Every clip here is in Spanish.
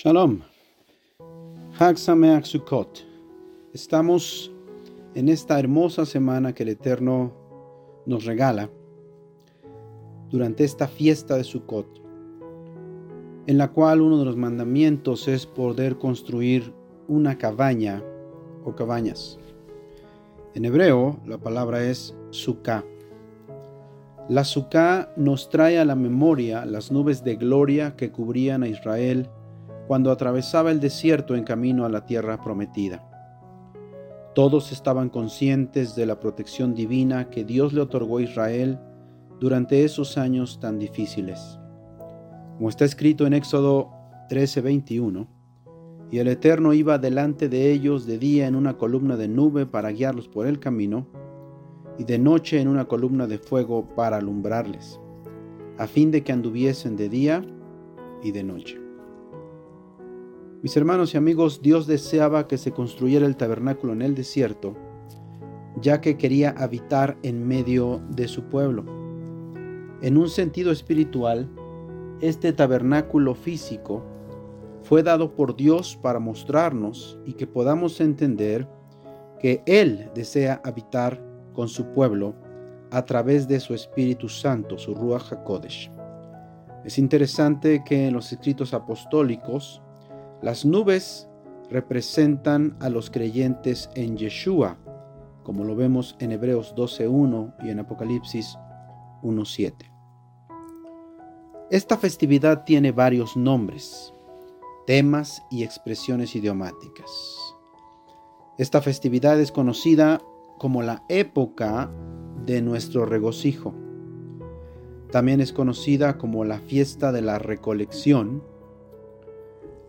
Shalom. Hag Sameach Sukkot. Estamos en esta hermosa semana que el Eterno nos regala durante esta fiesta de Sukkot, en la cual uno de los mandamientos es poder construir una cabaña o cabañas. En hebreo la palabra es Sukkah. La Sukkah nos trae a la memoria las nubes de gloria que cubrían a Israel cuando atravesaba el desierto en camino a la tierra prometida. Todos estaban conscientes de la protección divina que Dios le otorgó a Israel durante esos años tan difíciles. Como está escrito en Éxodo 13:21, y el Eterno iba delante de ellos de día en una columna de nube para guiarlos por el camino, y de noche en una columna de fuego para alumbrarles, a fin de que anduviesen de día y de noche. Mis hermanos y amigos, Dios deseaba que se construyera el tabernáculo en el desierto, ya que quería habitar en medio de su pueblo. En un sentido espiritual, este tabernáculo físico fue dado por Dios para mostrarnos y que podamos entender que Él desea habitar con su pueblo a través de su Espíritu Santo, su Ruach HaKodesh. Es interesante que en los escritos apostólicos, las nubes representan a los creyentes en Yeshua, como lo vemos en Hebreos 12.1 y en Apocalipsis 1.7. Esta festividad tiene varios nombres, temas y expresiones idiomáticas. Esta festividad es conocida como la época de nuestro regocijo. También es conocida como la fiesta de la recolección,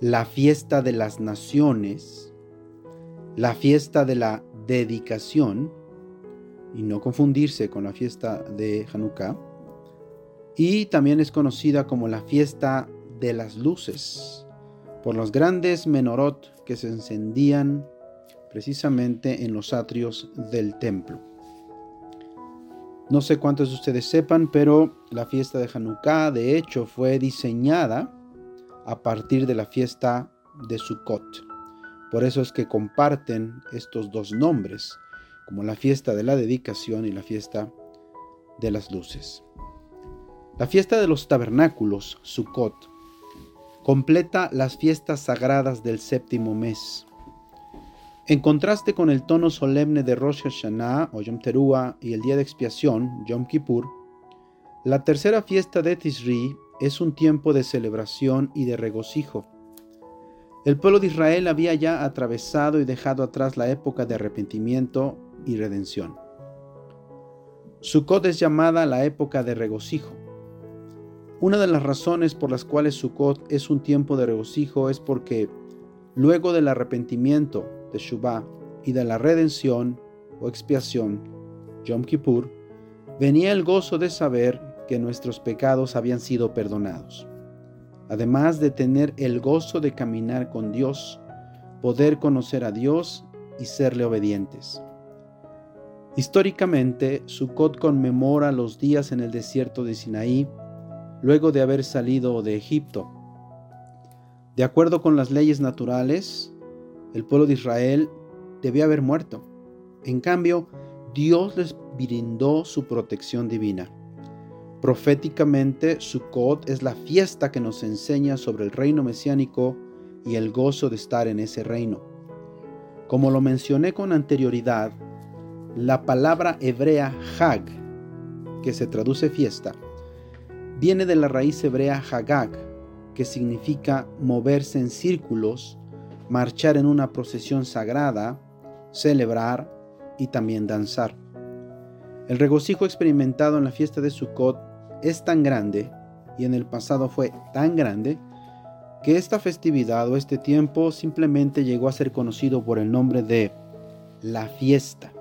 la fiesta de las naciones, la fiesta de la dedicación, y no confundirse con la fiesta de Hanukkah, y también es conocida como la fiesta de las luces, por los grandes menorot que se encendían precisamente en los atrios del templo. No sé cuántos de ustedes sepan, pero la fiesta de Hanukkah de hecho fue diseñada a partir de la fiesta de Sukkot. Por eso es que comparten estos dos nombres, como la fiesta de la dedicación y la fiesta de las luces. La fiesta de los tabernáculos, Sukkot, completa las fiestas sagradas del séptimo mes. En contraste con el tono solemne de Rosh Hashanah o Yom Teruah y el día de expiación, Yom Kippur, la tercera fiesta de Tisri es un tiempo de celebración y de regocijo. El pueblo de Israel había ya atravesado y dejado atrás la época de arrepentimiento y redención. Sukkot es llamada la época de regocijo. Una de las razones por las cuales Sukkot es un tiempo de regocijo es porque luego del arrepentimiento de Shubá y de la redención o expiación, Yom Kippur, venía el gozo de saber que nuestros pecados habían sido perdonados. Además de tener el gozo de caminar con Dios, poder conocer a Dios y serle obedientes. Históricamente, Sukkot conmemora los días en el desierto de Sinaí, luego de haber salido de Egipto. De acuerdo con las leyes naturales, el pueblo de Israel debía haber muerto. En cambio, Dios les brindó su protección divina. Proféticamente, Sukkot es la fiesta que nos enseña sobre el reino mesiánico y el gozo de estar en ese reino. Como lo mencioné con anterioridad, la palabra hebrea Hag, que se traduce fiesta, viene de la raíz hebrea Hagag, que significa moverse en círculos, marchar en una procesión sagrada, celebrar y también danzar. El regocijo experimentado en la fiesta de Sukkot es tan grande, y en el pasado fue tan grande, que esta festividad o este tiempo simplemente llegó a ser conocido por el nombre de la fiesta.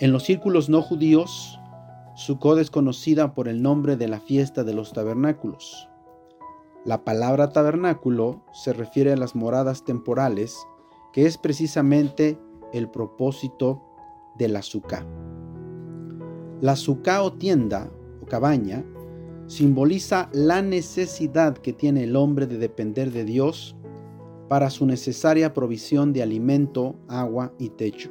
En los círculos no judíos, Sukkot es conocida por el nombre de la fiesta de los tabernáculos. La palabra tabernáculo se refiere a las moradas temporales, que es precisamente el propósito de la sukkah. La sukkah o tienda cabaña simboliza la necesidad que tiene el hombre de depender de Dios para su necesaria provisión de alimento, agua y techo.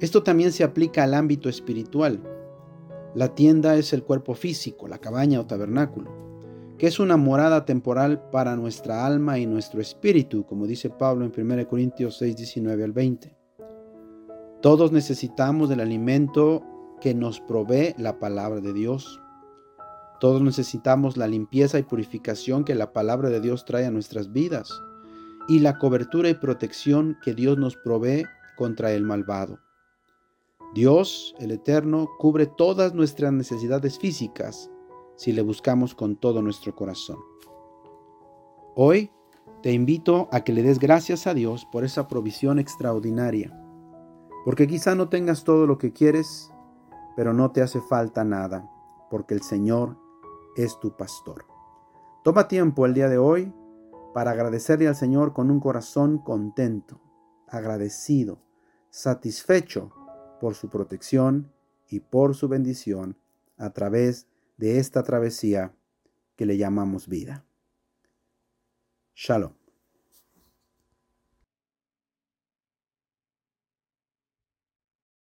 Esto también se aplica al ámbito espiritual. La tienda es el cuerpo físico, la cabaña o tabernáculo, que es una morada temporal para nuestra alma y nuestro espíritu, como dice Pablo en 1 Corintios 6, 19 al 20. Todos necesitamos del alimento que nos provee la palabra de Dios. Todos necesitamos la limpieza y purificación que la palabra de Dios trae a nuestras vidas y la cobertura y protección que Dios nos provee contra el malvado. Dios, el Eterno, cubre todas nuestras necesidades físicas si le buscamos con todo nuestro corazón. Hoy te invito a que le des gracias a Dios por esa provisión extraordinaria, porque quizá no tengas todo lo que quieres, pero no te hace falta nada, porque el Señor es tu pastor. Toma tiempo el día de hoy para agradecerle al Señor con un corazón contento, agradecido, satisfecho por su protección y por su bendición a través de esta travesía que le llamamos vida. Shalom.